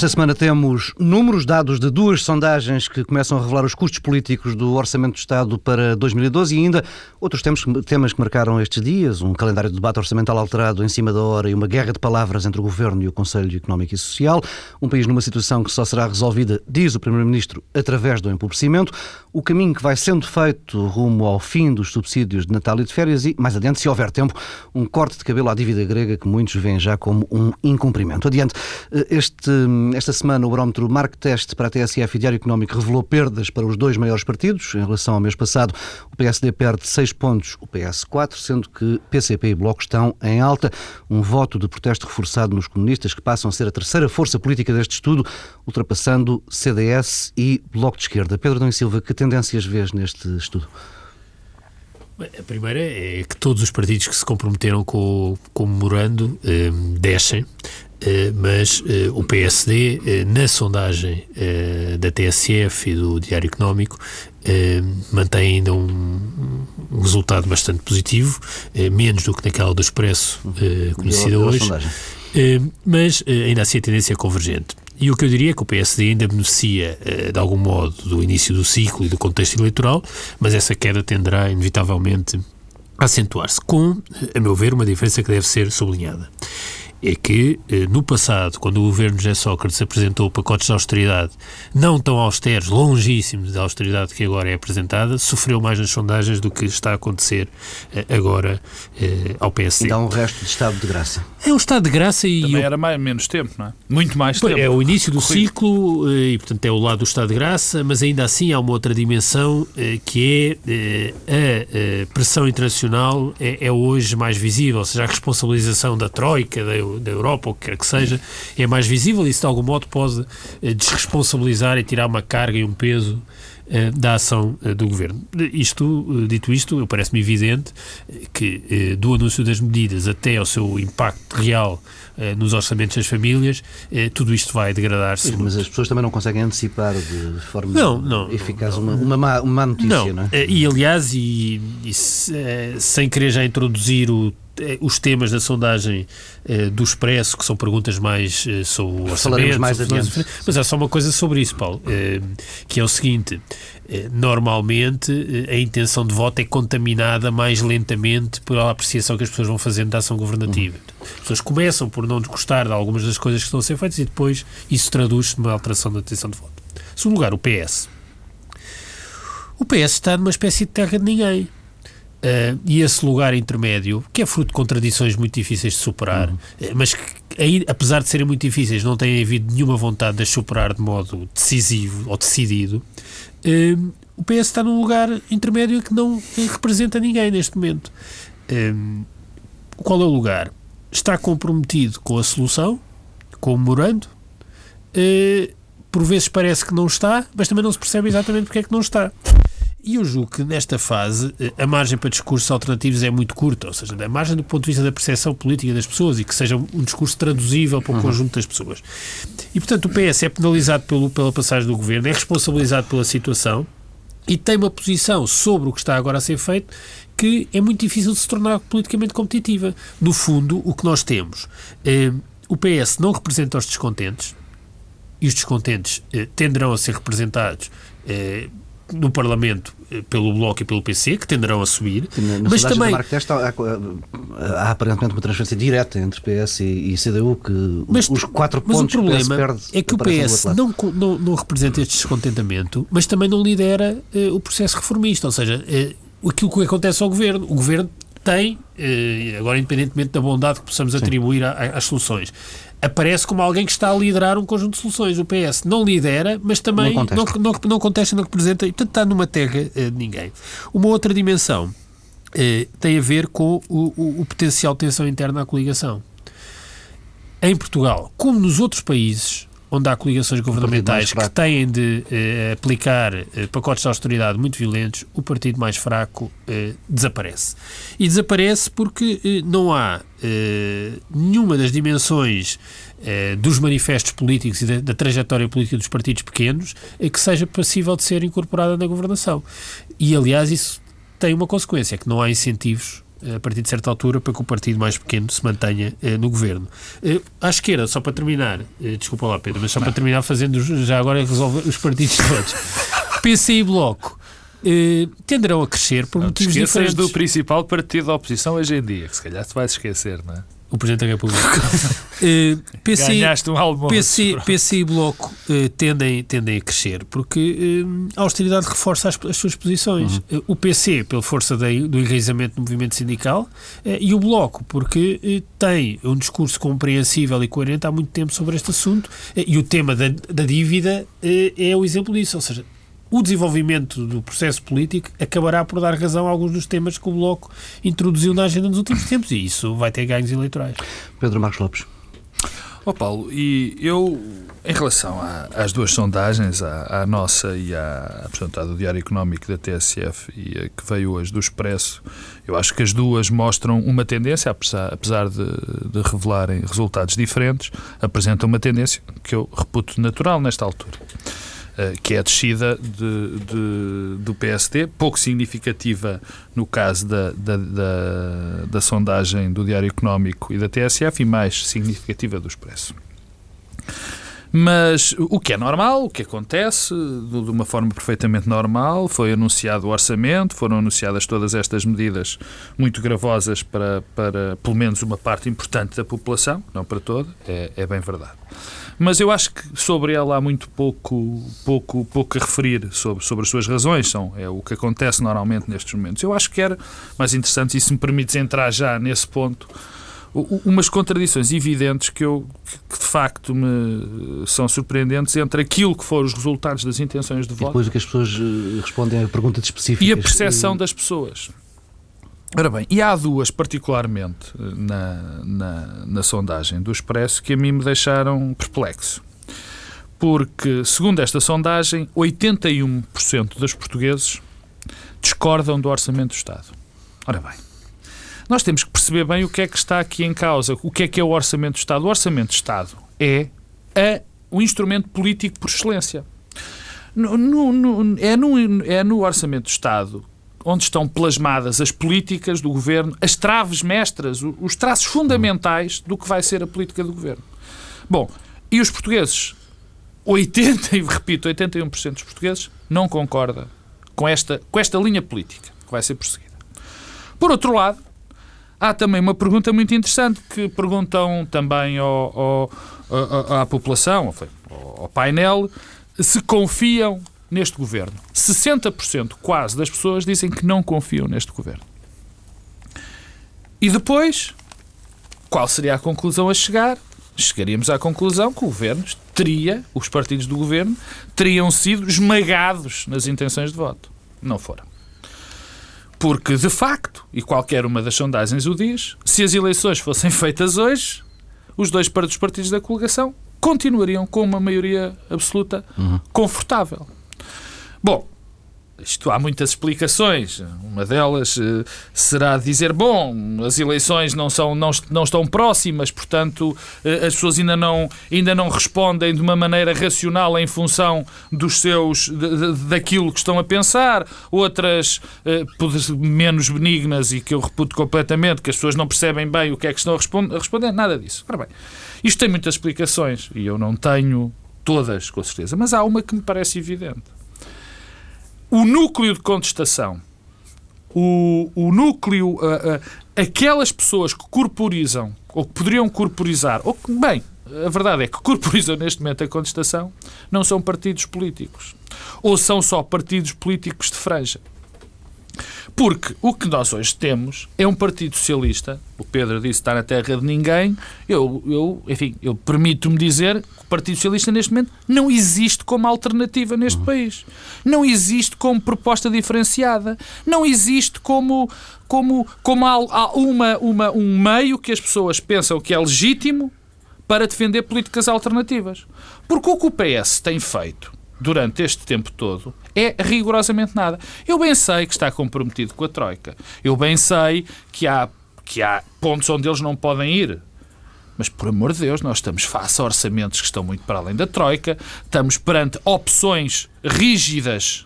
Esta semana temos números dados de duas sondagens que começam a revelar os custos políticos do Orçamento do Estado para 2012 e ainda outros temas, temas que marcaram estes dias, um calendário de debate orçamental alterado em cima da hora e uma guerra de palavras entre o Governo e o Conselho Económico e Social, um país numa situação que só será resolvida, diz o Primeiro-Ministro, através do empobrecimento, o caminho que vai sendo feito rumo ao fim dos subsídios de Natal e de férias e, mais adiante, se houver tempo, um corte de cabelo à dívida grega que muitos veem já como um incumprimento. Adiante, este esta semana, o barómetro Mark Test para a TSF e Diário Económico revelou perdas para os dois maiores partidos. Em relação ao mês passado, o PSD perde 6 pontos, o PS 4, sendo que PCP e Bloco estão em alta. Um voto de protesto reforçado nos comunistas, que passam a ser a terceira força política deste estudo, ultrapassando CDS e Bloco de Esquerda. Pedro Dom Silva, que tendências vês neste estudo? A primeira é que todos os partidos que se comprometeram com, com o memorando eh, descem. Eh, mas uh, o PSD, eh, na sondagem da TSF e do Diário Económico, mantém ainda um, um, resultado bastante positivo, menos do que naquela do Expresso conhecida hoje, mas ainda assim a tendência é convergente. E o que eu diria é que o PSD ainda beneficia, de algum modo, do início do ciclo e do contexto eleitoral, mas essa queda tenderá, inevitavelmente, a acentuar-se, com, a meu ver, uma diferença que deve ser sublinhada é que, eh, no passado, quando o governo José Sócrates apresentou pacotes de austeridade não tão austeros, longíssimos da austeridade que agora é apresentada, sofreu mais nas sondagens do que está a acontecer eh, agora eh, ao PSD. Dá um resto de estado de graça. É um estado de graça e... Também eu... era mais, menos tempo, não é? Muito mais tempo. É o início do Corrido. ciclo e, portanto, é o lado do estado de graça, mas ainda assim há uma outra dimensão que é a pressão internacional é, é hoje mais visível, ou seja, a responsabilização da Troika, da da Europa, ou o que quer que seja, é mais visível e isso de algum modo pode eh, desresponsabilizar e tirar uma carga e um peso eh, da ação eh, do Governo. Isto, dito isto, parece-me evidente que do anúncio das medidas até ao seu impacto real nos orçamentos das famílias, tudo isto vai degradar-se. Mas as pessoas também não conseguem antecipar de forma não, não, eficaz não, uma, uma, má, uma má notícia, não, não é? E aliás, e, e sem querer já introduzir o os temas da sondagem eh, do Expresso, que são perguntas mais eh, sobre o orçamento. mais adiante. Mas há só uma coisa sobre isso, Paulo, eh, que é o seguinte: eh, normalmente eh, a intenção de voto é contaminada mais lentamente pela apreciação que as pessoas vão fazendo da ação governativa. Uhum. As pessoas começam por não gostar de algumas das coisas que estão a ser feitas e depois isso traduz-se numa alteração da intenção de voto. Em segundo lugar, o PS. O PS está numa espécie de terra de ninguém Uh, e esse lugar intermédio, que é fruto de contradições muito difíceis de superar, uhum. uh, mas que, aí, apesar de serem muito difíceis, não tem havido nenhuma vontade de as superar de modo decisivo ou decidido, uh, o PS está num lugar intermédio que não representa ninguém neste momento. qual é o lugar? Está comprometido com a solução, com o memorando, por vezes parece que não está, mas também não se percebe exatamente porque é que não está. E eu julgo que nesta fase eh, a margem para discursos alternativos é muito curta, ou seja, a margem do ponto de vista da percepção política das pessoas e que seja um discurso traduzível para o uhum. conjunto das pessoas. E portanto o PS é penalizado pelo, pela passagem do governo, é responsabilizado pela situação e tem uma posição sobre o que está agora a ser feito que é muito difícil de se tornar politicamente competitiva. No fundo, o que nós temos, eh, o PS não representa os descontentes e os descontentes eh, tenderão a ser representados eh, no Parlamento eh, pelo Bloco e pelo PC, que tenderão a subir. Na, mas também. Testa, há, há, aparentemente uma transferência direta entre PS e, e CDU, que mas, os quatro mas pontos o problema perde, é que o PS não, não, não, representa este descontentamento, mas também não lidera eh, o processo reformista. Ou seja, eh, aquilo que acontece ao governo. O governo tem, eh, agora independentemente da bondade que possamos Sim. atribuir às soluções, aparece como alguém que está a liderar um conjunto de soluções. O PS não lidera, mas também não contesta, não, não, não, contesta, não representa, e portanto está numa terra uh, de ninguém. Uma outra dimensão uh, tem a ver com o, o, o potencial de tensão interna à coligação. Em Portugal, como nos outros países, onde há coligações governamentais que têm de eh, aplicar eh, pacotes de austeridade muito violentos, o partido mais fraco eh, desaparece. E desaparece porque eh, não há eh, nenhuma das dimensões eh, dos manifestos políticos e da, da, trajetória política dos partidos pequenos que seja passível de ser incorporada na governação. E, aliás, isso tem uma consequência, que não há incentivos a partir de certa altura, para que o partido mais pequeno se mantenha eh, no governo. Eh, à esquerda, só para terminar, eh, desculpa lá, Pedro, mas só para terminar, fazendo já agora resolver os partidos todos. PC e Bloco. Eh, tenderão a crescer por Não motivos diferentes. do principal partido da oposição hoje em dia, que se calhar te vais esquecer, não é? O Presidente da República. Eh, PC, Ganhaste um almoço. PC, Pronto. PC e Bloco eh, tendem, tendem a crescer porque eh, a austeridade reforça as, as suas posições. Eh, o PC, pela força da- do enraizamento do movimento sindical, e o Bloco, porque tem um discurso compreensível e coerente há muito tempo sobre este assunto, e o tema da, da dívida é o exemplo disso. Ou seja, o desenvolvimento do processo político acabará por dar razão a alguns dos temas que o Bloco introduziu na agenda nos últimos tempos, e isso vai ter ganhos eleitorais. Pedro Marcos Lopes. Ó Paulo, e eu, em relação à- às duas sondagens, à, à nossa e à, portanto, à do Diário Económico da TSF e a que veio hoje do Expresso, eu acho que as duas mostram uma tendência, apesar, apesar de, de revelarem resultados diferentes, apresentam uma tendência que eu reputo natural nesta altura. Eh, Que é a descida de- de- do PSD, pouco significativa no caso da, da, da, da sondagem do Diário Económico e da TSF e mais significativa do Expresso. Mas o que é normal, o que acontece, de uma forma perfeitamente normal, foi anunciado o orçamento, foram anunciadas todas estas medidas muito gravosas para, para pelo menos uma parte importante da população, não para toda, é, é bem verdade. Mas eu acho que sobre ela há muito pouco, pouco, pouco a referir sobre, sobre as suas razões, são, é o que acontece normalmente nestes momentos. Eu acho que era mais interessante, e se me permites entrar já nesse ponto, umas contradições evidentes que eu que de facto me são surpreendentes entre aquilo que foram os resultados das intenções de E voto depois o que as pessoas eh, respondem a perguntas específicas. e a percepção Eh, das pessoas. Ora bem, e há duas particularmente eh, na, na, na sondagem do Expresso que a mim me deixaram perplexo. Porque, segundo esta sondagem, 81% dos portugueses discordam do Orçamento do Estado. Ora bem, nós temos que perceber bem o que é que está aqui em causa. O que é que é o Orçamento do Estado? O Orçamento do Estado é a, o instrumento político por excelência. No- no- no- é, no, é no Orçamento do Estado onde estão plasmadas as políticas do governo, as traves mestras, os traços fundamentais do que vai ser a política do governo. Bom, e os portugueses, 80, e repito, 81% dos portugueses não concorda com esta, com esta linha política que vai ser prosseguida. Por outro lado, há também uma pergunta muito interessante que perguntam também ao, ao- à- população, ao painel, se confiam neste governo. 60% quase das pessoas dizem que não confiam neste governo. E depois, qual seria a conclusão a chegar? Chegaríamos à conclusão que o governo teria, os partidos do governo, teriam sido esmagados nas intenções de voto. Não foram. Porque, de facto, e qualquer uma das sondagens o diz, se as eleições fossem feitas hoje, os dois dos partidos da coligação continuariam com uma maioria absoluta confortável. Bom, isto há muitas explicações. Uma delas eh, será dizer, bom, as eleições não, são, não, não estão próximas, portanto eh, as pessoas ainda não, ainda não respondem de uma maneira racional em função dos seus, de- de- daquilo que estão a pensar. Outras pode- menos benignas e que eu reputo completamente, que as pessoas não percebem bem o que é que estão a, a responder. Nada disso. Ora bem, isto tem muitas explicações e eu não tenho todas, com certeza, mas há uma que me parece evidente o núcleo de contestação, o, o núcleo, ah, ah, aquelas pessoas que corporizam, ou que poderiam corporizar, ou que, bem, a verdade é que corporizam neste momento a contestação, não são partidos políticos. Ou são só partidos políticos de franja. Porque o que nós hoje temos é um Partido Socialista, o Pedro disse está na terra de ninguém, eu, eu enfim, eu permito-me dizer que o Partido Socialista neste momento não existe como alternativa neste país. Não existe como proposta diferenciada. Não existe como, como, como há, uma, uma, um meio que as pessoas pensam que é legítimo para defender políticas alternativas. Porque o que o PS tem feito durante este tempo todo é rigorosamente nada. Eu bem sei que está comprometido com a Troika. Eu bem sei que há, que há pontos onde eles não podem ir. Mas, por amor de Deus, nós estamos face a orçamentos que estão muito para além da Troika, estamos perante opções rígidas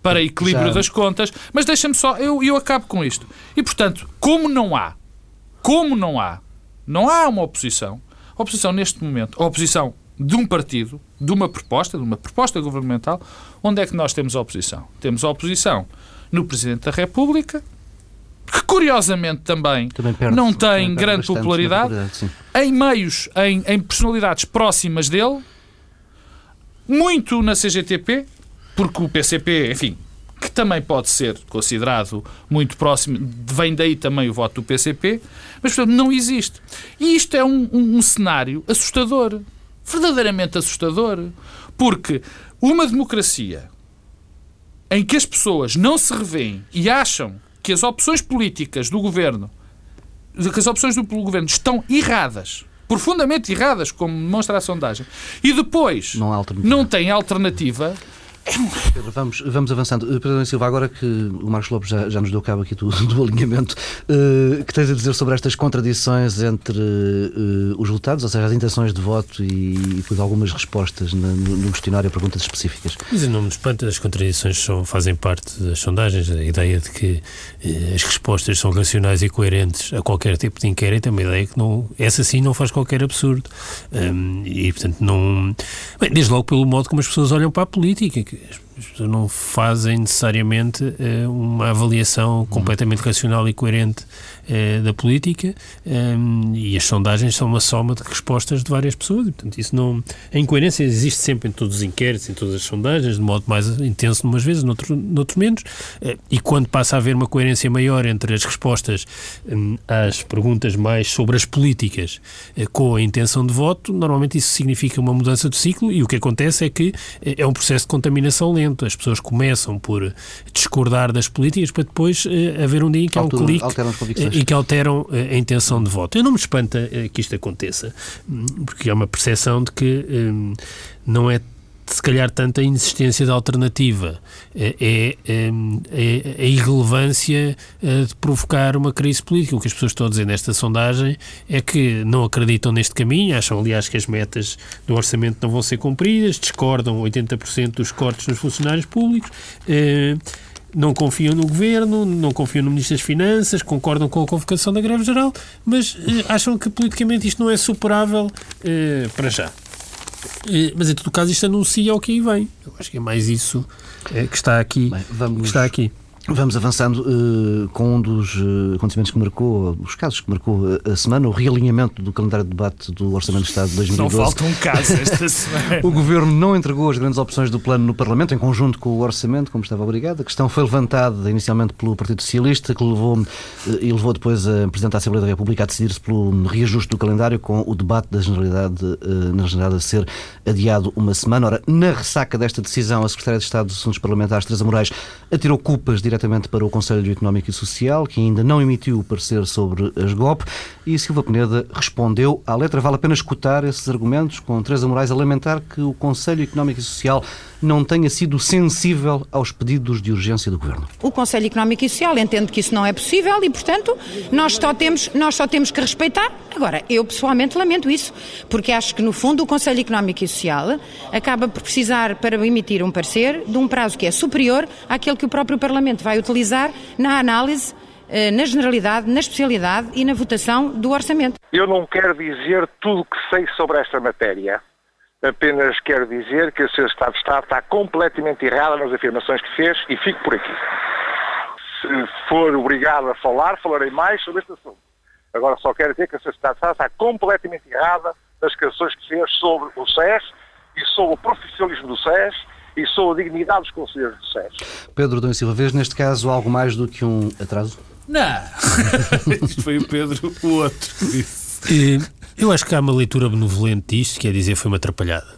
para equilíbrio Já... das contas, mas deixa-me só, eu, eu acabo com isto. E, portanto, como não há, como não há, não há uma oposição, a oposição neste momento, a oposição de um partido, de uma proposta, de uma proposta governamental, onde é que nós temos a oposição? Temos a oposição no Presidente da República, que curiosamente também, também perde, não tem grande popularidade, em meios, em, em personalidades próximas dele, muito na CGTP, porque o PCP, enfim, que também pode ser considerado muito próximo, vem daí também o voto do PCP, mas portanto não existe. E isto é um, um, um cenário assustador, verdadeiramente assustador, porque uma democracia em que as pessoas não se revêem e acham que as opções políticas do governo, que as opções do governo estão erradas profundamente erradas, como demonstra a sondagem, e depois não, não tem alternativa, Pedro, vamos, vamos avançando. Eh, Pedro Silva, agora que o Marcos Lopes já, já nos deu cabo aqui do, do alinhamento, uh, que tens a dizer sobre estas contradições entre uh, os resultados, ou seja, as intenções de voto e, e depois algumas respostas no, no questionário a perguntas específicas? Mas não me espanta, as contradições são, fazem parte das sondagens. A ideia de que uh, as respostas são racionais e coerentes a qualquer tipo de inquérito é uma ideia que não, essa sim não faz qualquer absurdo. Um, e, portanto, não. Bem, desde logo pelo modo como as pessoas olham para a política que as pessoas não fazem necessariamente uh, uma avaliação completamente racional e coerente uh, da política um, e as sondagens são uma soma de respostas de várias pessoas e, portanto, isso não... A incoerência existe sempre em todos os inquéritos, em todas as sondagens, de modo mais intenso umas vezes, noutro, noutros menos, uh, e quando passa a haver uma coerência maior entre as respostas um, às perguntas mais sobre as políticas com a intenção de voto, normalmente isso significa uma mudança de ciclo e o que acontece é que é um processo de contaminação lento. As pessoas começam por discordar das políticas para depois haver um dia em que há um clique e que alteram uh, a intenção de voto. Eu não me espanta uh, que isto aconteça, hum, porque há uma percepção de que um, não é se calhar tanta insistência de alternativa é, é, é, é a irrelevância eh, de provocar uma crise política. O que as pessoas estão a dizer nesta sondagem é que não acreditam neste caminho, acham, aliás, que as metas do orçamento não vão ser cumpridas, discordam 80% dos cortes nos funcionários públicos. Eh, não confiam no governo, não confiam no Ministro das Finanças, concordam com a convocação da greve geral, mas eh, acham que politicamente isto não é superável para já. Mas em todo caso isto anuncia o que aí vem. Eu acho que é mais isso que está aqui. Bem, vamos, que está aqui. Vamos avançando uh, com um dos uh, acontecimentos que marcou, os casos que marcou a, a, semana, o realinhamento do calendário de debate do Orçamento do Estado de 2012. Não falta um caso esta semana. o Governo não entregou as grandes opções do plano no Parlamento, em conjunto com o Orçamento, como estava obrigado. A questão foi levantada inicialmente pelo Partido Socialista, que levou, uh, e levou depois a Presidente da Assembleia da República a decidir-se pelo reajuste do calendário, com o debate da Generalidade, na Generalidade a ser adiado uma semana. Ora, na ressaca desta decisão, a Secretária de Estado dos Assuntos Parlamentares, Teresa Moraes, atirou culpas diretamente diretamente para o Conselho Económico e Social, que ainda não emitiu o parecer sobre as GOP, e Silva Peneda respondeu à letra. Vale a pena escutar esses argumentos, com Teresa Moraes a lamentar que o Conselho Económico e Social não tenha sido sensível aos pedidos de urgência do Governo. O Conselho Económico e Social entende que isso não é possível e, portanto, nós só temos, nós só temos que respeitar. Agora, eu pessoalmente lamento isso, porque acho que, no fundo, o Conselho Económico e Social acaba por precisar, para emitir um parecer, de um prazo que é superior àquele que o próprio Parlamento vai utilizar na análise eh, na generalidade, na especialidade e na votação do orçamento. Eu não quero dizer tudo o que sei sobre esta matéria. Apenas quero dizer que o Sr. Estado de Estado está completamente errado nas afirmações que fez e fico por aqui. Se for obrigado a falar, falarei mais sobre este assunto. Agora só quero dizer que o Sr. Estado de Estado está completamente errada nas canções que fez sobre o SES e sobre o profissionalismo do SES e sobre a dignidade dos conselheiros do SES. Pedro Dom Silva, vês neste caso algo mais do que um atraso? Não! Isto foi o Pedro, o outro. Eu acho que há uma leitura benevolente disto, que é dizer foi uma atrapalhada.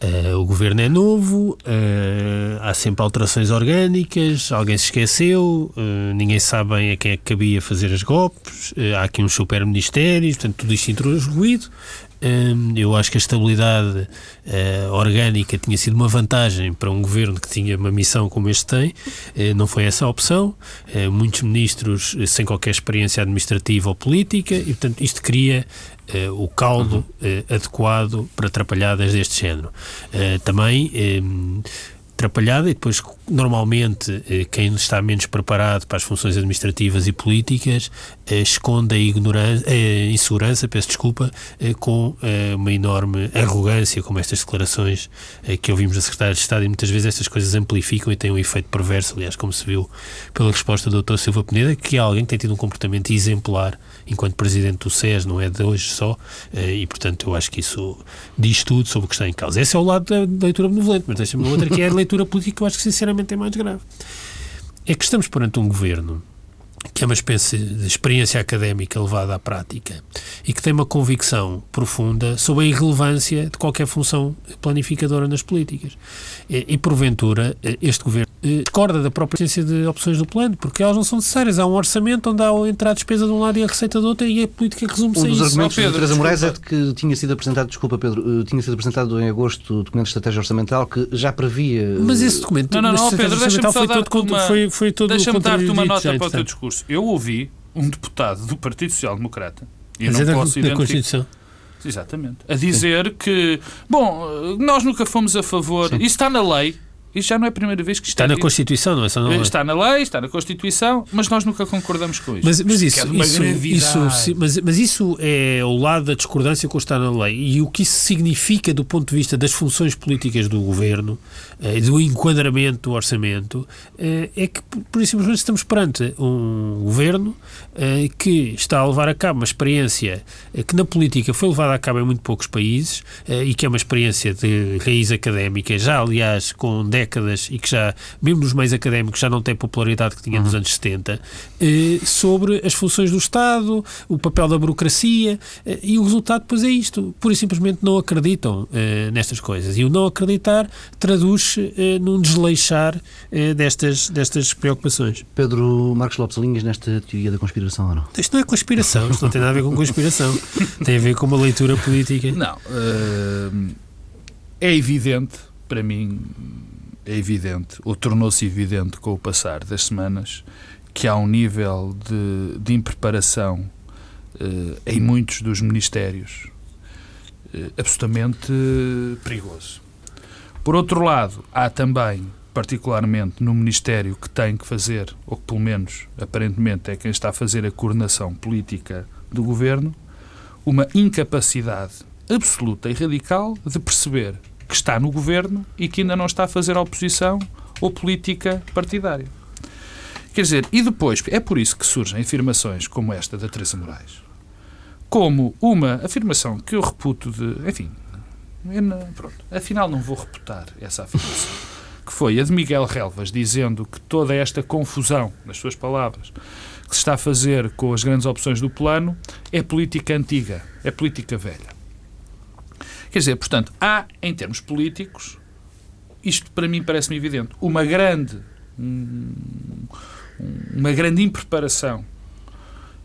Uh, o governo é novo, uh, há sempre alterações orgânicas, alguém se esqueceu, uh, ninguém sabe bem a quem é que cabia fazer as golpes, há aqui uns super ministérios, portanto, tudo isto entrou ruído. eu acho que a estabilidade orgânica tinha sido uma vantagem para um governo que tinha uma missão como este tem, não foi essa a opção. muitos ministros sem qualquer experiência administrativa ou política, e portanto, isto cria uh, o caldo uh, adequado para atrapalhadas deste género. Uh, também atrapalhada e depois, normalmente, eh, quem está menos preparado para as funções administrativas e políticas eh, esconde a, ignorância, a insegurança, peço desculpa, com uma enorme arrogância, como estas declarações que ouvimos da Secretária de Estado e muitas vezes estas coisas amplificam e têm um efeito perverso, aliás, como se viu pela resposta do Dr. Silva Peneda, que é alguém que tem tido um comportamento exemplar enquanto Presidente do SES, não é de hoje só, e, portanto, eu acho que isso diz tudo sobre o que está em causa. Esse é o lado da leitura benevolente, mas deixa-me outra que é a leitura política que eu acho que sinceramente é mais grave. É que estamos perante um governo que é uma espécie de experiência académica levada à prática e que tem uma convicção profunda sobre a irrelevância de qualquer função planificadora nas políticas. E, e porventura, este governo eh, discorda da própria essência de opções do plano, porque elas não são necessárias. Há um orçamento onde há a entrada a despesa de um lado e a receita do outro e a política resume-se um a isso. Um dos argumentos de Teresa Moraes é de que tinha sido apresentado, desculpa Pedro, eh, tinha sido apresentado em agosto o documento de estratégia orçamental que já previa... Mas esse documento não, não, não, Pedro, orçamental foi todo, uma, foi, foi todo Deixa-me dar-te uma nota para o teu discurso. Eu ouvi um deputado do Partido Social Democrata e não é posso da, da Constituição. Exatamente. A dizer Sim. que, bom, nós nunca fomos a favor, Sim. isso está na lei, isso já não é a primeira vez que está, está na Constituição, não é só na lei. Está na lei, está na Constituição, mas nós nunca concordamos com isso. Mas, mas isso, é isso, isso, mas, mas isso é o lado da discordância com o que está na lei. E o que isso significa do ponto de vista das funções políticas do governo, eh, do enquadramento do orçamento, eh, é que, por isso simplesmente, estamos perante um governo eh, que está a levar a cabo uma experiência que na política foi levada a cabo em muito poucos países e que é uma experiência de raiz académica, já aliás com décadas e que já, mesmo nos meios académicos, já não tem popularidade que tinha nos uhum. anos 70, eh, sobre as funções do Estado, o papel da burocracia, e o resultado depois é isto. Pura e simplesmente não acreditam nestas coisas. E o não acreditar traduz-se num desleixar destas, destas preocupações. Pedro Marcos Lopes Alinhas, nesta teoria da conspiração ou não? Isto não é conspiração, isto não tem nada a ver com conspiração. tem a ver com uma leitura política. Não. Uh, é evidente, para mim, é evidente, ou tornou-se evidente com o passar das semanas, que há um nível de, de impreparação eh, em muitos dos ministérios eh, absolutamente perigoso. Por outro lado, há também, particularmente no Ministério que tem que fazer, ou que pelo menos aparentemente é quem está a fazer a coordenação política do governo, uma incapacidade absoluta e radical de perceber que está no governo e que ainda não está a fazer oposição ou política partidária. Quer dizer, e depois, é por isso que surgem afirmações como esta da Teresa Moraes, como uma afirmação que eu reputo de. Enfim, não, pronto, afinal não vou reputar essa afirmação, que foi a de Miguel Relvas, dizendo que toda esta confusão, nas suas palavras, que se está a fazer com as grandes opções do plano é política antiga, é política velha. Quer dizer, portanto, há, em termos políticos, isto para mim parece-me evidente, uma grande, uma grande impreparação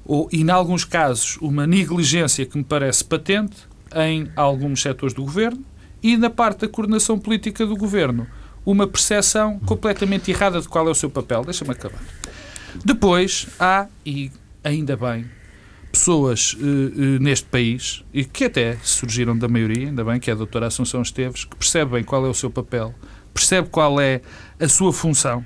ou, em alguns casos, uma negligência que me parece patente em alguns setores do governo e na parte da coordenação política do governo uma percepção completamente errada de qual é o seu papel. Deixa-me acabar. Depois há, e ainda bem, pessoas uh, uh, neste país, e que até surgiram da maioria, ainda bem, que é a doutora Assunção Esteves, que percebem qual é o seu papel, percebe qual é a sua função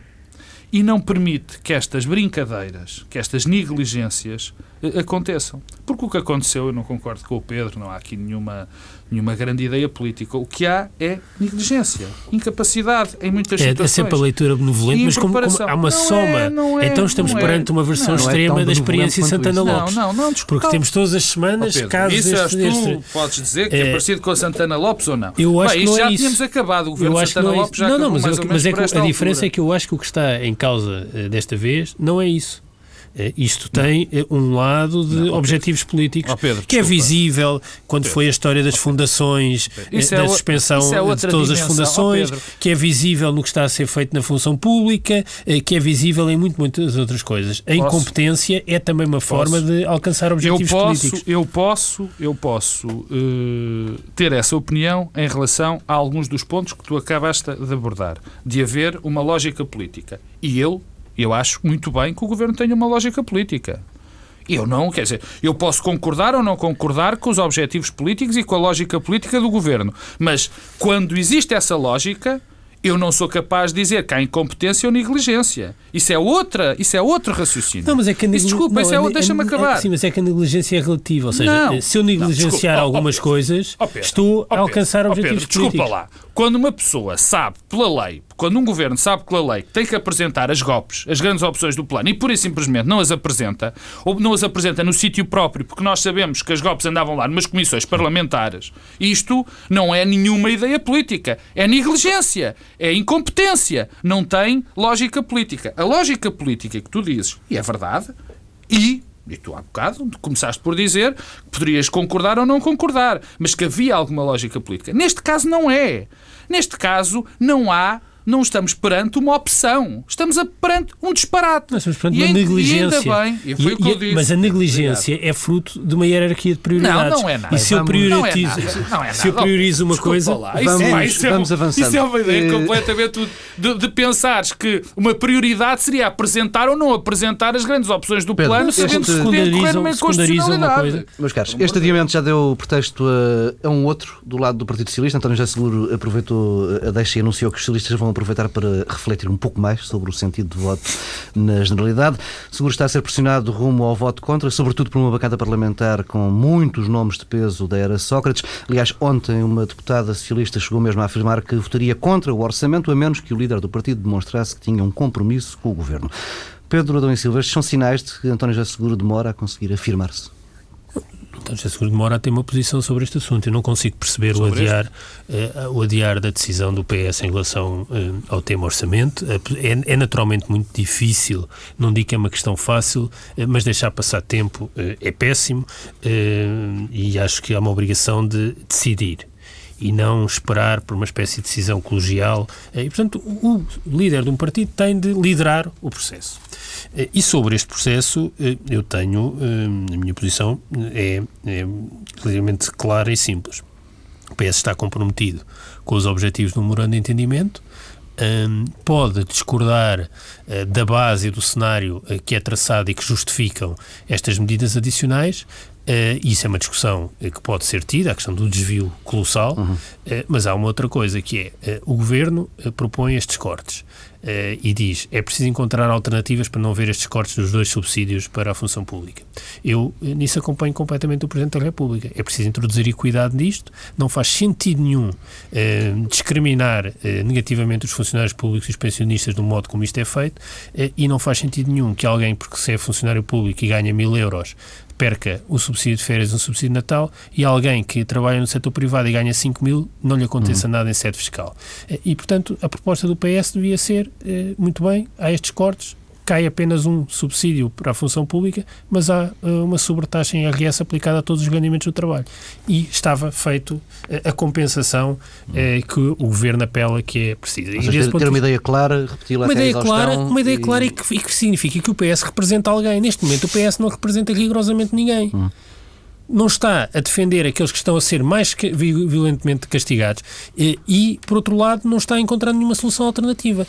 e não permite que estas brincadeiras, que estas negligências aconteçam. Porque o que aconteceu, eu não concordo com o Pedro, não há aqui nenhuma nenhuma grande ideia política. O que há é negligência, incapacidade em muitas é, situações. É sempre a leitura benevolente, mas como, como, há uma não soma, é, é, então estamos é. perante uma versão não, é extrema da experiência Santana Lopes. Não, não, não, Porque temos todas as semanas oh, Pedro, casos isso deste, tu podes dizer que é, é parecido com a Santana Lopes ou não? Eu acho Bem, que não já é isso. tínhamos acabado, o governo Santana Lopes já Não, não, mas, eu, mas é que a diferença é que eu acho que o que está em causa eh, desta vez não é isso. Eh, isto tem não. Eh, um lado de não, objetivos Pedro. políticos oh, Pedro, que é visível quando Pedro. foi a história das fundações, eh, da é suspensão é de todas dimensão. as fundações, oh, que é visível no que está a ser feito na função pública, que é visível em muito, muitas outras coisas. A incompetência é também uma posso. forma de alcançar objetivos eu posso, políticos. Eu posso, eu posso uh, ter essa opinião em relação a alguns dos pontos que tu acabaste de abordar, de haver uma lógica política. E eu eu acho muito bem que o governo tenha uma lógica política. Eu não, quer dizer, eu posso concordar ou não concordar com os objetivos políticos e com a lógica política do governo, mas quando existe essa lógica, eu não sou capaz de dizer que há incompetência ou negligência. Isso é outra, isso é outro raciocínio. Não, mas é que a isso, desculpa, não, isso é, deixa-me acabar. Sim, mas é que a negligência é relativa, ou seja, não, se eu negligenciar não, algumas oh, coisas, oh, Pedro, estou a alcançar oh, objetivos Pedro, políticos. Desculpa lá. Quando uma pessoa sabe pela lei, quando um governo sabe pela lei que tem que apresentar as GOPs, as grandes opções do plano, e pura e simplesmente não as apresenta, ou não as apresenta no sítio próprio, porque nós sabemos que as GOPs andavam lá numas comissões parlamentares, isto não é nenhuma ideia política, é negligência, é incompetência, não tem lógica política. A lógica política que tu dizes, e é verdade, e e tu há bocado começaste por dizer que poderias concordar ou não concordar, mas que havia alguma lógica política. Neste caso não é. Neste caso não há não estamos perante uma opção. Estamos perante um disparate. Nós estamos perante e uma negligência. E ainda bem, e foi e, o que eu disse. Mas a negligência Obrigado. é fruto de uma hierarquia de prioridades. Não, não é nada. E se eu priorizo, não é se eu priorizo uma Desculpa coisa... Lá. Vamos, é, isso é, vamos avançando. Isso é uma ideia completamente de, de pensares que uma prioridade seria apresentar ou não apresentar as grandes opções do Pedro, plano, sabendo que secundarizam, uma inconstitucionalidade. Meus caros, este adiamento já deu pretexto a, a um outro do lado do Partido Socialista. António já Seguro aproveitou a deixa e anunciou que os socialistas vão aproveitar para refletir um pouco mais sobre o sentido do voto na generalidade. Seguro está a ser pressionado rumo ao voto contra, sobretudo por uma bancada parlamentar com muitos nomes de peso da era Sócrates. Aliás, ontem uma deputada socialista chegou mesmo a afirmar que votaria contra o orçamento, a menos que o líder do partido demonstrasse que tinha um compromisso com o governo. Pedro Adão e Silva, são sinais de que António José Seguro demora a conseguir afirmar-se. António José Seguro demora a ter uma posição sobre este assunto. Eu não consigo perceber o adiar, uh, o adiar da decisão do PS em relação uh, ao tema orçamento. Uh, é, é, naturalmente muito difícil, não digo que é uma questão fácil, mas deixar passar tempo é péssimo e acho que há uma obrigação de decidir e não esperar por uma espécie de decisão colegial. E, portanto, o líder de um partido tem de liderar o processo. E sobre este processo, eh, eu tenho, eh, a minha posição é, é relativamente clara e simples. O PS está comprometido com os objetivos do memorando de entendimento, um, pode discordar uh, da base e do cenário uh, que é traçado e que justificam estas medidas adicionais. Uh, isso é uma discussão que pode ser tida, a questão do desvio colossal, uhum. mas há uma outra coisa que é o governo propõe estes cortes uh, e diz é preciso encontrar alternativas para não ver estes cortes dos dois subsídios para a função pública. Eu uh, nisso acompanho completamente o Presidente da República. É preciso introduzir equidade nisto, não faz sentido nenhum uh, discriminar negativamente os funcionários públicos e os pensionistas do modo como isto é feito e não faz sentido nenhum que alguém, porque se é funcionário público e ganha mil euros, perca o subsídio de férias, o subsídio de Natal, e alguém que trabalha no setor privado e ganha 5 mil, não lhe aconteça uhum. nada em sede fiscal. E, portanto, a proposta do PS devia ser, eh, muito bem, há estes cortes, cai apenas um subsídio para a função pública, mas há uh, uma sobretaxa em IRS aplicada a todos os rendimentos do trabalho. E estava feito uh, a compensação uh, que o Governo apela que é precisa. Ou seja, ter, ter uma ideia clara, repeti-la uma ideia clara, Uma ideia e... clara e que, e que significa que o PS representa alguém. Neste momento o PS não representa rigorosamente ninguém. Hum não está a defender aqueles que estão a ser mais violentemente castigados e, por outro lado, não está a encontrar nenhuma solução alternativa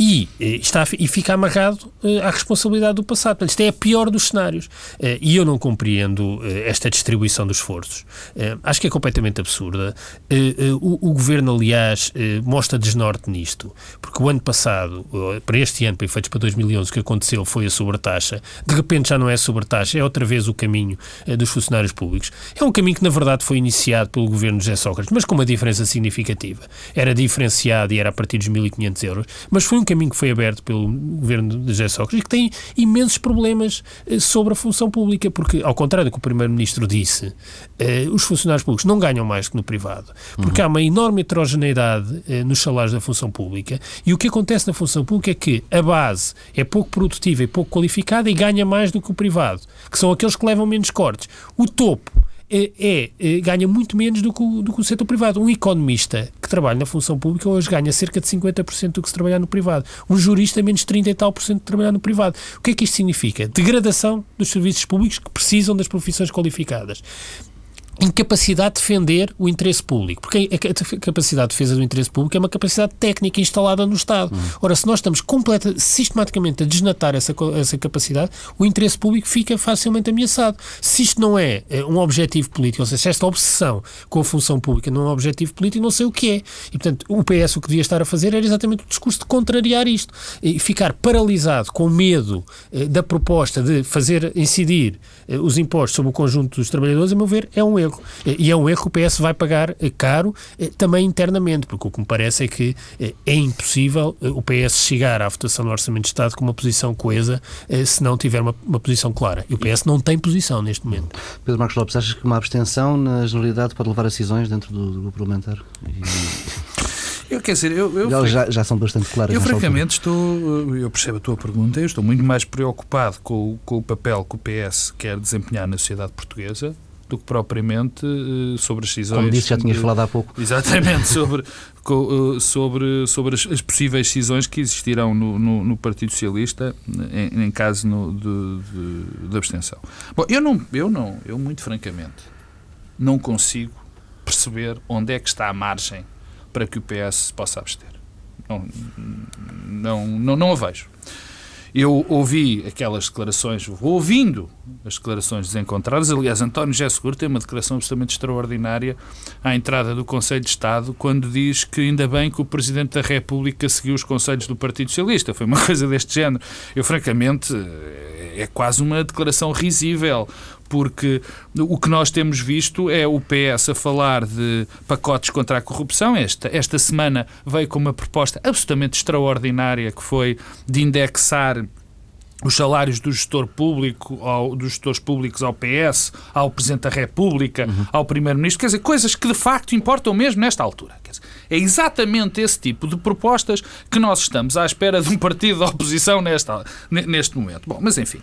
e, eh, está, e fica amarrado uh, à responsabilidade do passado. Portanto, isto é a pior dos cenários. Uh, e eu não compreendo esta distribuição dos esforços. acho que é completamente absurda. O, o, governo, aliás, mostra desnorte nisto, porque o ano passado, para este ano, para efeitos para 2011, o que aconteceu foi a sobretaxa. De repente já não é sobretaxa, é outra vez o caminho dos funcionários públicos. É um caminho que, na verdade, foi iniciado pelo governo de José Sócrates, mas com uma diferença significativa. Era diferenciado e era a partir dos 1.500 euros, mas foi um caminho que foi aberto pelo governo de José Sócrates e que tem imensos problemas eh, sobre a função pública, porque, ao contrário do que o Primeiro-Ministro disse, eh, os funcionários públicos não ganham mais que no privado, porque uhum. há uma enorme heterogeneidade eh, nos salários da função pública e o que acontece na função pública é que a base é pouco produtiva e pouco qualificada e ganha mais do que o privado, que são aqueles que levam menos cortes. O topo é, é, é, ganha muito menos do que, o, do que o setor privado. Um economista que trabalha na função pública hoje ganha cerca de 50% do que se trabalhar no privado. Um jurista menos 30 e tal por cento de trabalhar no privado. O que é que isto significa? Degradação dos serviços públicos que precisam das profissões qualificadas incapacidade de defender o interesse público. Porque a capacidade de defesa do interesse público é uma capacidade técnica instalada no Estado. Hum. Ora, se nós estamos completa, sistematicamente a desnatar essa, essa capacidade, o interesse público fica facilmente ameaçado. Se isto não é eh, um objetivo político, ou seja, se esta obsessão com a função pública não é um objetivo político, não sei o que é. E, portanto, o PS o que devia estar a fazer era exatamente o discurso de contrariar isto. E ficar paralisado com medo eh, da proposta de fazer incidir eh, os impostos sobre o conjunto dos trabalhadores, a meu ver, é um erro erro. E é um erro que o PS vai pagar eh, caro eh, também internamente, porque o que me parece é que eh, é impossível o PS chegar à votação do Orçamento de Estado com uma posição coesa se não tiver uma, uma posição clara. E o PS não tem posição neste momento. Pedro Marcos Lopes, achas que uma abstenção na generalidade pode levar a decisões dentro do, do grupo parlamentar? E... Eu, quer dizer, eu, eu já, já, são bastante claras. Eu, francamente, estou. Eu percebo a tua pergunta, eu estou muito mais preocupado com, com o papel que o PS quer desempenhar na sociedade portuguesa do que propriamente uh, sobre as decisões. Como disse, já tinhas falado há pouco. Exatamente, sobre, uh, sobre, sobre as, as, possíveis decisões que existirão no, no, no Partido Socialista em, em caso no, de, de, de, abstenção. Bom, eu não, eu não, eu muito francamente, não consigo perceber onde é que está a margem para que o PS possa abster. Não, não, não, não a vejo. Eu ouvi aquelas declarações, ouvindo as declarações desencontradas. Aliás, António José Seguro tem uma declaração absolutamente extraordinária à entrada do Conselho de Estado, quando diz que ainda bem que o Presidente da República seguiu os conselhos do Partido Socialista. Foi uma coisa deste género. Eu, francamente, é quase uma declaração risível porque o que nós temos visto é o PS a falar de pacotes contra a corrupção. Esta, esta semana veio com uma proposta absolutamente extraordinária que foi de indexar os salários do gestor público, ao, dos gestores públicos ao PS, ao Presidente da República, uhum. ao Primeiro-Ministro, quer dizer, coisas que de facto importam mesmo nesta altura. Dizer, é exatamente esse tipo de propostas que nós estamos à espera de um partido da oposição nesta, neste momento. Bom, mas enfim.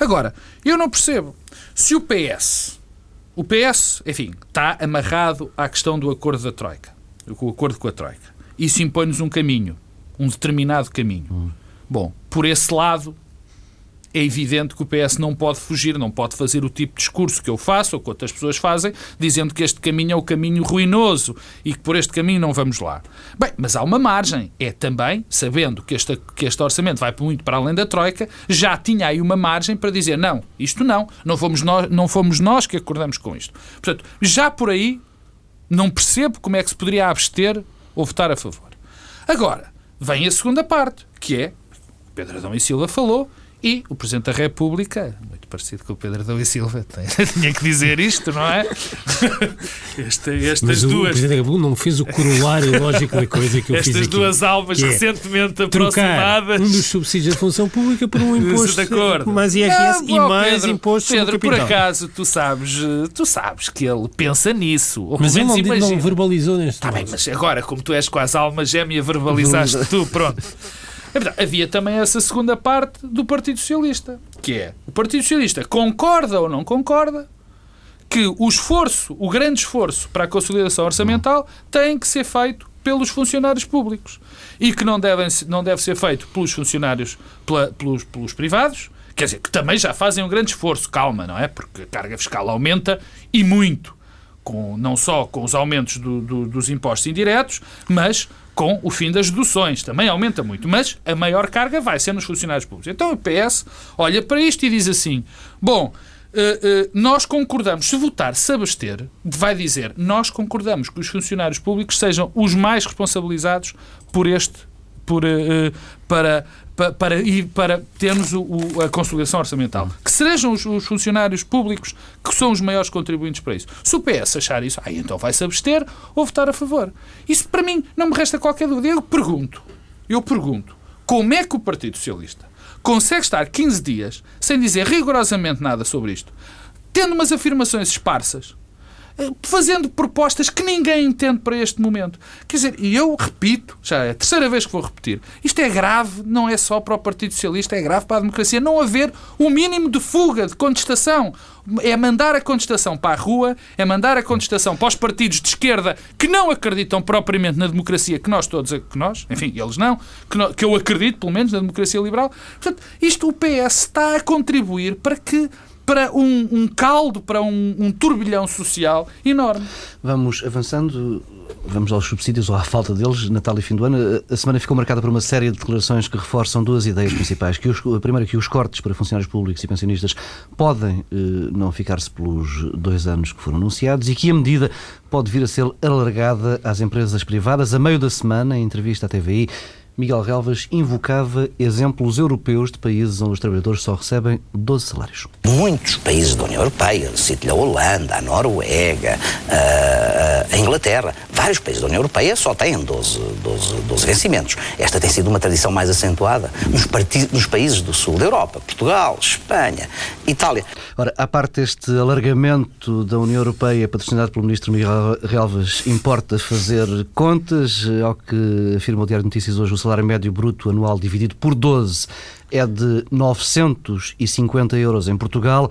Agora, eu não percebo. Se o PS, o PS, enfim, está amarrado à questão do acordo da Troika, o acordo com a Troika, isso impõe-nos um caminho, um determinado caminho. Uhum. Bom, por esse lado, é evidente que o PS não pode fugir, não pode fazer o tipo de discurso que eu faço ou que outras pessoas fazem, dizendo que este caminho é o caminho ruinoso e que por este caminho não vamos lá. Bem, mas há uma margem. É também, sabendo que este, que este orçamento vai muito para além da Troika, já tinha aí uma margem para dizer não, isto não, não fomos nós, não fomos nós que acordamos com isto. Portanto, já por aí não percebo como é que se poderia abster ou votar a favor. Agora, vem a segunda parte, que é, Pedro Adão e Silva falou, e o Presidente da República, muito parecido com o Pedro Adão e Silva, tinha que dizer isto, não é? Esta, estas Mas duas. O Presidente da República não fez o corolário lógico da coisa que eu estas fiz Estas duas almas é recentemente aproximadas. Um dos subsídios da função pública por um imposto de acordo. mais IRS não, e mais Pedro, imposto Pedro, por acaso, tu sabes, tu sabes que ele pensa nisso. Ou mas ele não, não verbalizou neste tá bem, mas agora, como tu és quase alma gêmea, verbalizaste tu, pronto. É havia também essa segunda parte do Partido Socialista, que é o Partido Socialista concorda ou não concorda que o esforço, o grande esforço para a consolidação orçamental tem que ser feito pelos funcionários públicos e que não, devem, não deve ser feito pelos funcionários, pela, pelos, pelos privados, quer dizer, que também já fazem um grande esforço, calma, não é? Porque a carga fiscal aumenta e muito, com, não só com os aumentos do, do, dos impostos indiretos, mas com o fim das deduções. Também aumenta muito, mas a maior carga vai ser nos funcionários públicos. Então o PS olha para isto e diz assim: bom. Uh, uh, nós concordamos, se votar se abster, vai dizer nós concordamos que os funcionários públicos sejam os mais responsabilizados por este, por, uh, para, para, para, para termos o, o, a consolidação orçamental. Que sejam os, os, funcionários públicos que são os maiores contribuintes para isso. Se o PS achar isso, aí então vai-se abster ou votar a favor. Isso para mim não me resta qualquer dúvida. Eu pergunto, eu pergunto, como é que o Partido Socialista consegue estar 15 dias sem dizer rigorosamente nada sobre isto, tendo umas afirmações esparsas, fazendo propostas que ninguém entende para este momento. Quer dizer, e eu repito, já é a terceira vez que vou repetir, isto é grave, não é só para o Partido Socialista, é grave para a democracia não haver o mínimo de fuga, de contestação. É mandar a contestação para a rua, é mandar a contestação para os partidos de esquerda que não acreditam propriamente na democracia, que nós todos, que nós, enfim, eles não, que, que eu acredito, pelo menos, na democracia liberal. Portanto, isto o PS está a contribuir para que para um, um caldo, para um, um turbilhão social enorme. Vamos avançando vamos aos subsídios ou à falta deles, Natal e fim do ano. A semana ficou marcada por uma série de declarações que reforçam duas ideias principais. Que os, a primeira que os cortes para funcionários públicos e pensionistas podem eh, não ficar-se pelos dois anos que foram anunciados e que a medida pode vir a ser alargada às empresas privadas. A meio da semana, em entrevista à TVI, Miguel Relvas invocava exemplos europeus de países onde os trabalhadores só recebem 12 salários. Muitos países da União Europeia, cito-lhe a Holanda, a Noruega, a, Inglaterra, vários países da União Europeia só têm 12, 12, 12 vencimentos. Esta tem sido uma tradição mais acentuada nos, nos países do sul da Europa, Portugal, Espanha, Itália. Ora, à parte este alargamento da União Europeia patrocinado pelo ministro Miguel Relvas, importa fazer contas, ao que afirma o Diário de Notícias hoje o salário médio bruto anual dividido por 12 é de 950 euros em Portugal,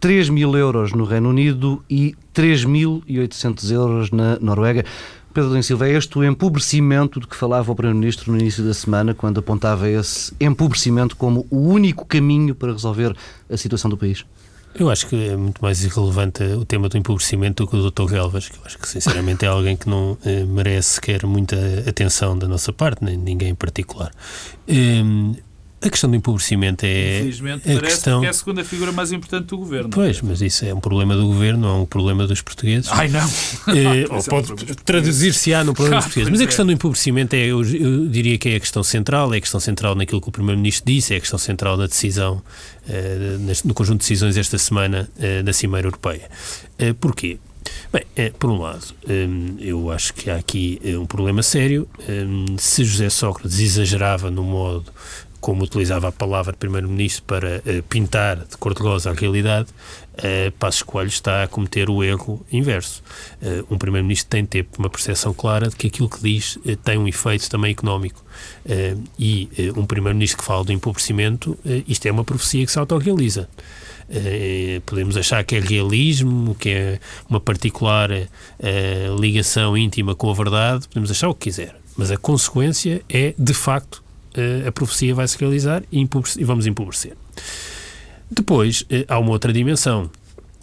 3 mil euros no Reino Unido e 3.800 euros na Noruega. Pedro Domingos Silva, é este o empobrecimento de que falava o Primeiro-Ministro no início da semana, quando apontava esse empobrecimento como o único caminho para resolver a situação do país? Eu acho que é muito mais irrelevante o tema do empobrecimento do que o Dr. Relvas, que eu acho que sinceramente é alguém que não eh, merece sequer muita atenção da nossa parte, nem ninguém em particular. Eh, a questão do empobrecimento é. Infelizmente, a parece questão... que é a segunda figura mais importante do governo. Pois, mas isso é um problema do governo, não é um problema dos portugueses. Ai, não! É, ou pode traduzir-se-á no problema dos portugueses. Mas a questão do empobrecimento é, eu, eu, diria que é a questão central, é a questão central naquilo que o Primeiro-Ministro disse, é a questão central da decisão, uh, no conjunto de decisões esta semana uh, da Cimeira Europeia. Uh, porquê? Bem, é, por um lado, hum, eu acho que há aqui um problema sério. Hum, se José Sócrates exagerava no modo como utilizava a palavra Primeiro-Ministro para uh, pintar de cor-de-rosa a realidade, uh, Passos Coelho está a cometer o erro inverso. Uh, um Primeiro-Ministro tem de ter uma percepção clara de que aquilo que diz uh, tem um efeito também económico. e um Primeiro-Ministro que fala do empobrecimento, isto é uma profecia que se autorrealiza. podemos achar que é realismo, que é uma particular ligação íntima com a verdade, podemos achar o que quiser. Mas a consequência é, de facto, uh, a profecia vai se realizar e, e vamos empobrecer. Depois, uh, há uma outra dimensão.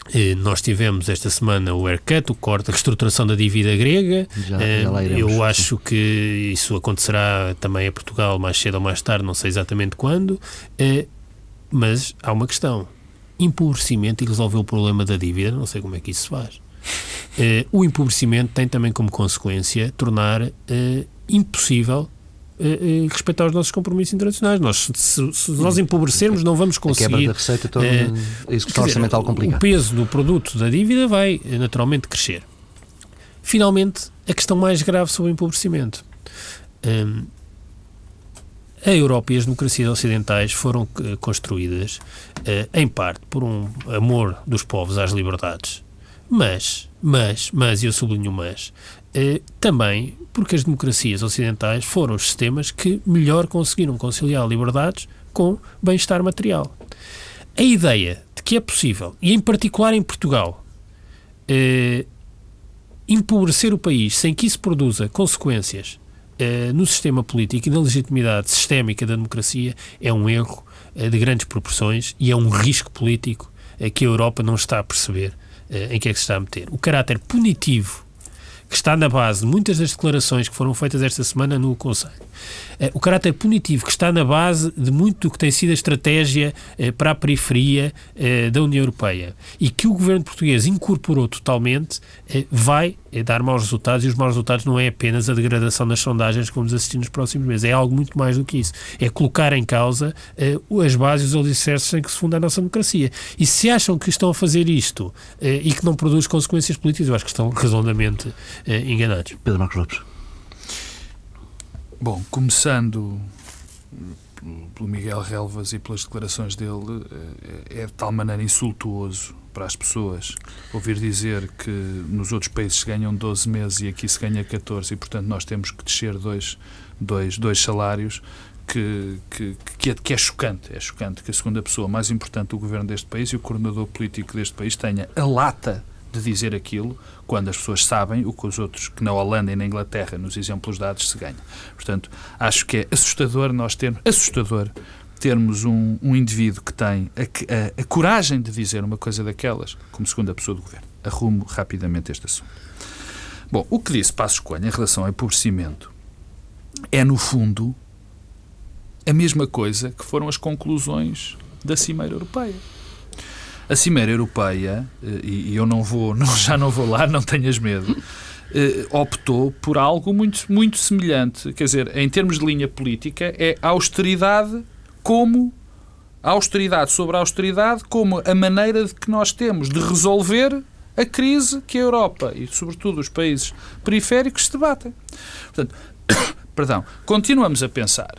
Uh, nós tivemos esta semana o haircut, o corte, a reestruturação da dívida grega. Já, já eu acho que isso acontecerá também a Portugal mais cedo ou mais tarde, não sei exatamente quando. mas há uma questão: empobrecimento e resolver o problema da dívida, não sei como é que isso se faz. o empobrecimento tem também como consequência tornar impossível uh, respeitar os nossos compromissos internacionais. Nós, se, se nós empobrecermos, não vamos conseguir. A quebra da receita torna a execução orçamental complicada. O peso do produto da dívida vai naturalmente crescer. Finalmente, a questão mais grave sobre o empobrecimento. Um, a Europa e as democracias ocidentais foram construídas, uh, em parte, por um amor dos povos às liberdades. Mas, mas, mas, e eu sublinho mas, uh, também porque as democracias ocidentais foram os sistemas que melhor conseguiram conciliar liberdades com bem-estar material. A ideia de que é possível, e em particular em Portugal, eh, empobrecer o país sem que isso produza consequências eh, no sistema político e na legitimidade sistémica da democracia é um erro eh, de grandes proporções e é um risco político eh, que a Europa não está a perceber eh, em que é que se está a meter. O caráter punitivo que está na base de muitas das declarações que foram feitas esta semana no Conselho. Eh, o caráter punitivo que está na base de muito do que tem sido a estratégia eh, para a periferia eh, da União Europeia e que o governo português incorporou totalmente, vai dar maus resultados e os maus resultados não é apenas a degradação das sondagens que vamos assistir nos próximos meses, é algo muito mais do que isso. É colocar em causa as bases e os alicerces em que se funda a nossa democracia. E se acham que estão a fazer isto e que não produz consequências políticas, eu acho que estão redondamente enganados. Pedro Marcos Lopes. Bom, começando pelo Miguel Relvas e pelas declarações dele, é de tal maneira insultuoso para as pessoas ouvir dizer que nos outros países se ganham 12 meses e aqui se ganha 14 e, portanto, nós temos que descer dois, dois, dois salários que, que, que, é, que é chocante. É chocante que a segunda pessoa mais importante do governo deste país e o coordenador político deste país tenha a lata de dizer aquilo quando as pessoas sabem o que os outros, que na Holanda e na Inglaterra, nos exemplos dados, se ganham. Portanto, acho que é assustador nós termos, assustador termos um, um indivíduo que tem a, a, a, coragem de dizer uma coisa daquelas como segunda pessoa do governo. Arrumo rapidamente este assunto. Bom, o que disse Passos Coelho em relação ao empobrecimento é, no fundo, a mesma coisa que foram as conclusões da Cimeira Europeia. A Cimeira Europeia, eh, e eu não vou, não, já não vou lá, não tenhas medo, eh, optou por algo muito, muito semelhante. Quer dizer, em termos de linha política, é austeridade como a austeridade sobre a austeridade como a maneira de que nós temos de resolver a crise que a Europa e, sobretudo, os países periféricos se debatem. Portanto, perdão, continuamos a pensar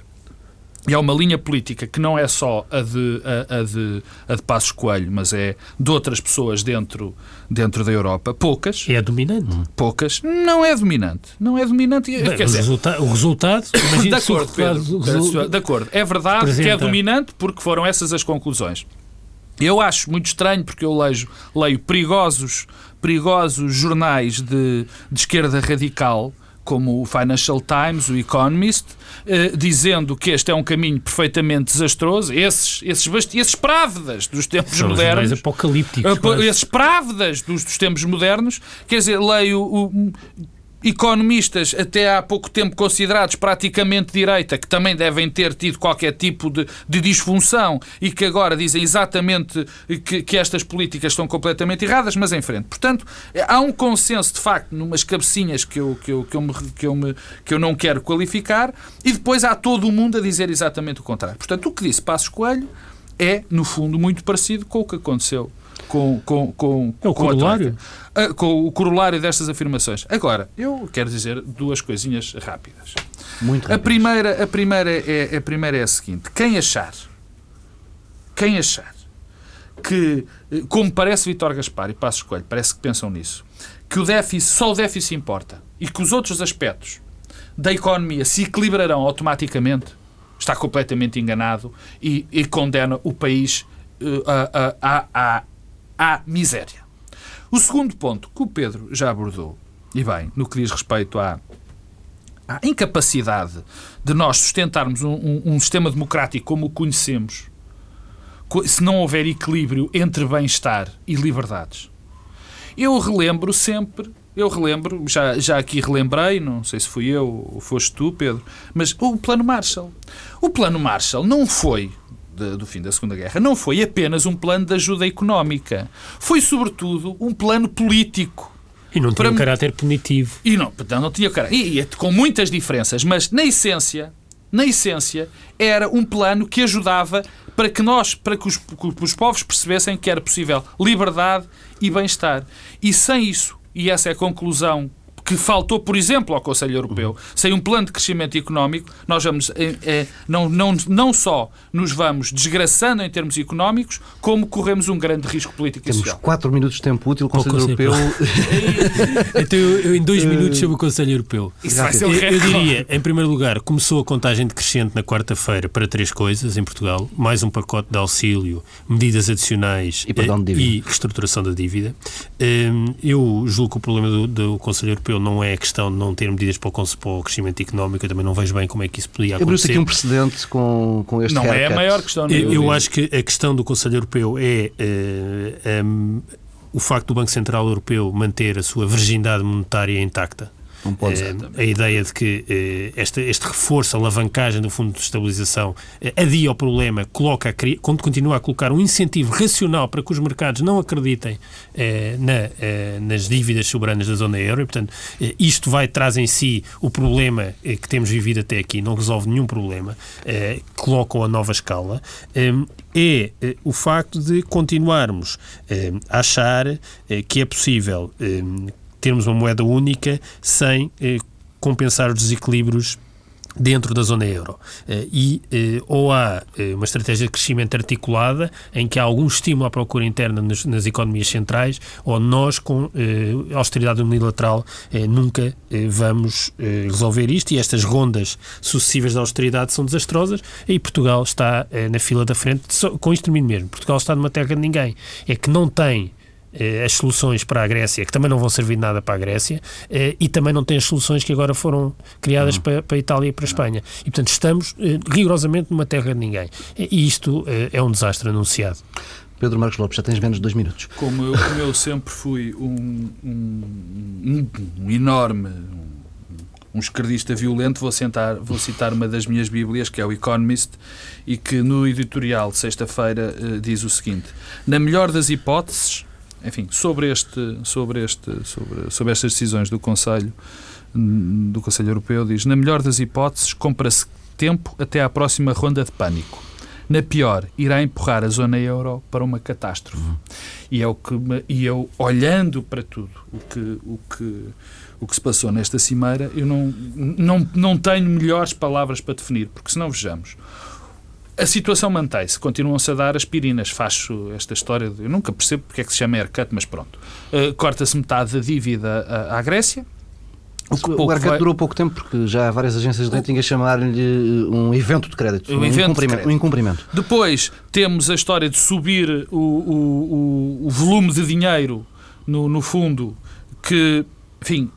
e há uma linha política que não é só a de, a, a, de, a de Passos Coelho, mas é de outras pessoas dentro, dentro da Europa. Poucas. É dominante. Poucas. Não é dominante. Não é dominante. Bem, quer o, dizer, resulta o resultado. De acordo, Pedro, de acordo. É verdade Presenta. que é dominante porque foram essas as conclusões. Eu acho muito estranho porque eu leio, leio perigosos, perigosos jornais de, de esquerda radical como o Financial Times, o Economist, eh, dizendo que este é um caminho perfeitamente desastroso. Esses, esses, esses právidas dos tempos São modernos. apocalípticos. Uh, esses právidas dos, dos tempos modernos. Quer dizer, leio o, economistas até há pouco tempo considerados praticamente direita, que também devem ter tido qualquer tipo de, de disfunção e que agora dizem exatamente que, que, estas políticas estão completamente erradas, mas em frente. Portanto, há um consenso, de facto, numas cabecinhas que eu, que eu, que eu, me, que eu, me, que eu não quero qualificar, e depois há todo o mundo a dizer exatamente o contrário. Portanto, o que disse Passos Coelho é, no fundo, muito parecido com o que aconteceu com, com, com, é o com corolário. Ah, com o corolário destas afirmações. Agora, eu quero dizer duas coisinhas rápidas. Muito rápidas. A primeira, a, primeira é, a primeira é a seguinte: quem achar, quem achar que, como parece Vitor Gaspar e Passos Coelho, parece que pensam nisso, que o déficit, só o déficit importa e que os outros aspectos da economia se equilibrarão automaticamente, está completamente enganado e, e condena o país uh, a, a, a, à miséria. O segundo ponto que o Pedro já abordou, e bem, no que diz respeito à, à incapacidade de nós sustentarmos um, um, um sistema democrático como o conhecemos, se não houver equilíbrio entre bem-estar e liberdades. Eu relembro sempre, eu relembro, já, já aqui relembrei, não sei se fui eu ou foste tu, Pedro, mas o Plano Marshall. O Plano Marshall não foi de, do fim da Segunda Guerra não foi apenas um plano de ajuda económica. Foi, sobretudo, um plano político. E não tinha para... um caráter punitivo. E não, não, não tinha caráter. E, e com muitas diferenças, mas na essência, na essência, era um plano que ajudava para que nós, para que os, que os povos percebessem que era possível liberdade e bem-estar. E sem isso, e essa é a conclusão que faltou, por exemplo, ao Conselho Europeu. Sem um plano de crescimento económico, nós vamos, é, é, não, não, não só nos vamos desgraçando em termos económicos, como corremos um grande risco político Temos e social. quatro minutos de tempo útil, o Conselho, Conselho Europeu... então, eu, eu, em dois minutos sobre o Conselho Europeu. Isso vai ser um eu, eu diria, em primeiro lugar, começou a contagem decrescente na quarta-feira para três coisas em Portugal. Mais um pacote de auxílio, medidas adicionais e, e reestruturação da dívida. Eu julgo que o problema do, do Conselho Europeu não é a questão de não ter medidas para o, para o crescimento económico, eu também não vejo bem como é que isso podia acontecer. Abriu-se aqui um precedente com, com este Não haircut. é a maior questão. Eu, eu acho que a questão do Conselho Europeu é uh, eh, um, o facto do Banco Central Europeu manter a sua virgindade monetária intacta. É, a ideia de que eh, este, este reforço, a alavancagem do Fundo de Estabilização eh, adia o problema, coloca, continua a colocar um incentivo racional para que os mercados não acreditem eh, na, eh, nas dívidas soberanas da zona euro e, portanto, eh, isto vai traz em si o problema eh, que temos vivido até aqui, não resolve nenhum problema, colocam a nova escala é o facto de continuarmos a achar que é possível termos uma moeda única sem eh, compensar os desequilíbrios dentro da zona euro. Eh, e eh, ou há uma estratégia de crescimento articulada em que há algum estímulo à procura interna nas, nas economias centrais, ou nós, com austeridade unilateral, nunca vamos resolver isto. E estas rondas sucessivas de austeridade são desastrosas. E Portugal está na fila da frente. Com isto termino mesmo. Portugal está numa terra de ninguém. É que não tem as soluções para a Grécia, que também não vão servir de nada para a Grécia, eh, e também não tem as soluções que agora foram criadas para, para, a Itália e para a Espanha. E, portanto, estamos eh, rigorosamente numa terra de ninguém. E isto é um desastre anunciado. Pedro Marcos Lopes, já tens menos de dois minutos. Como eu, como eu sempre fui um, um, um, um enorme, um esquerdista violento, vou, sentar, vou citar uma das minhas bíblias, que é o Economist, e que no editorial de sexta-feira diz o seguinte: Na melhor das hipóteses, enfim, sobre, este, sobre, este, sobre, sobre estas decisões do Conselho, do Conselho Europeu, diz: na melhor das hipóteses, compra-se tempo até à próxima ronda de pânico. Na pior, irá empurrar a zona euro para uma catástrofe. Uhum. E, é o que, e eu, olhando para tudo o que, o, que, o que se passou nesta cimeira, eu não, não, não tenho melhores palavras para definir, porque se não vejamos, a situação mantém-se, continuam-se a dar aspirinas. Faço esta história, de, eu nunca percebo porque é que se chama haircut, mas pronto. Uh, Corta-se metade da dívida à, à Grécia. O, o haircut vai... durou pouco tempo porque já há várias agências de rating a chamar-lhe um evento de crédito. Um, um, evento incumprimento, de crédito. um incumprimento. Depois temos a história de subir o, o, o volume de dinheiro no, no fundo que, enfim,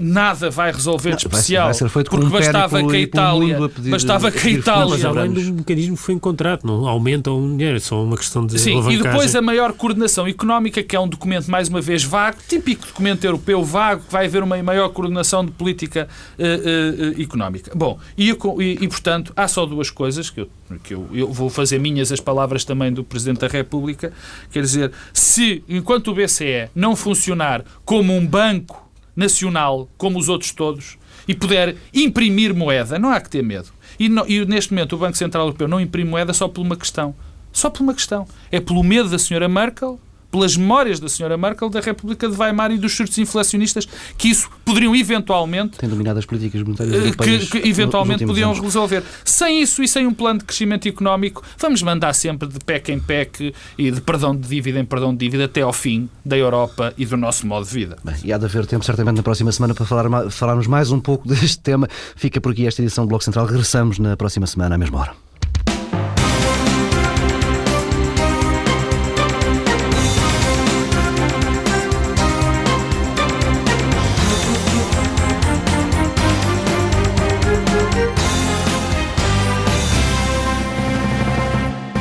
nada vai resolver de especial. Vai ser feito porque um bastava que a Itália. Bastava que a Itália. Mas além do mecanismo que foi encontrado, não aumenta o dinheiro, é só uma questão de. Sim, e depois a maior coordenação económica, que é um documento mais uma vez vago, típico documento europeu vago, que vai haver uma maior coordenação de política uh, uh, económica. Bom, e, e, e, portanto há só duas coisas que, eu, que eu, eu vou fazer minhas as palavras também do Presidente da República, quer dizer, se enquanto o BCE não funcionar como um banco nacional, como os outros todos, e puder imprimir moeda, não há que ter medo. E, não, e neste momento o Banco Central Europeu não imprime moeda só por uma questão. Só por uma questão. É pelo medo da senhora Merkel pelas memórias da senhora Merkel da República de Weimar e dos surtos inflacionistas que isso poderiam eventualmente tem dominado as políticas monetárias que, que eventualmente podiam anos. resolver. Sem isso e sem um plano de crescimento económico, vamos mandar sempre de PEC em PEC e de perdão de dívida em perdão de dívida até ao fim da Europa e do nosso modo de vida. Bem, e há de haver tempo certamente na próxima semana para falar, falarmos mais um pouco deste tema. Fica por aqui esta edição do Bloco Central. Regressamos na próxima semana à mesma hora.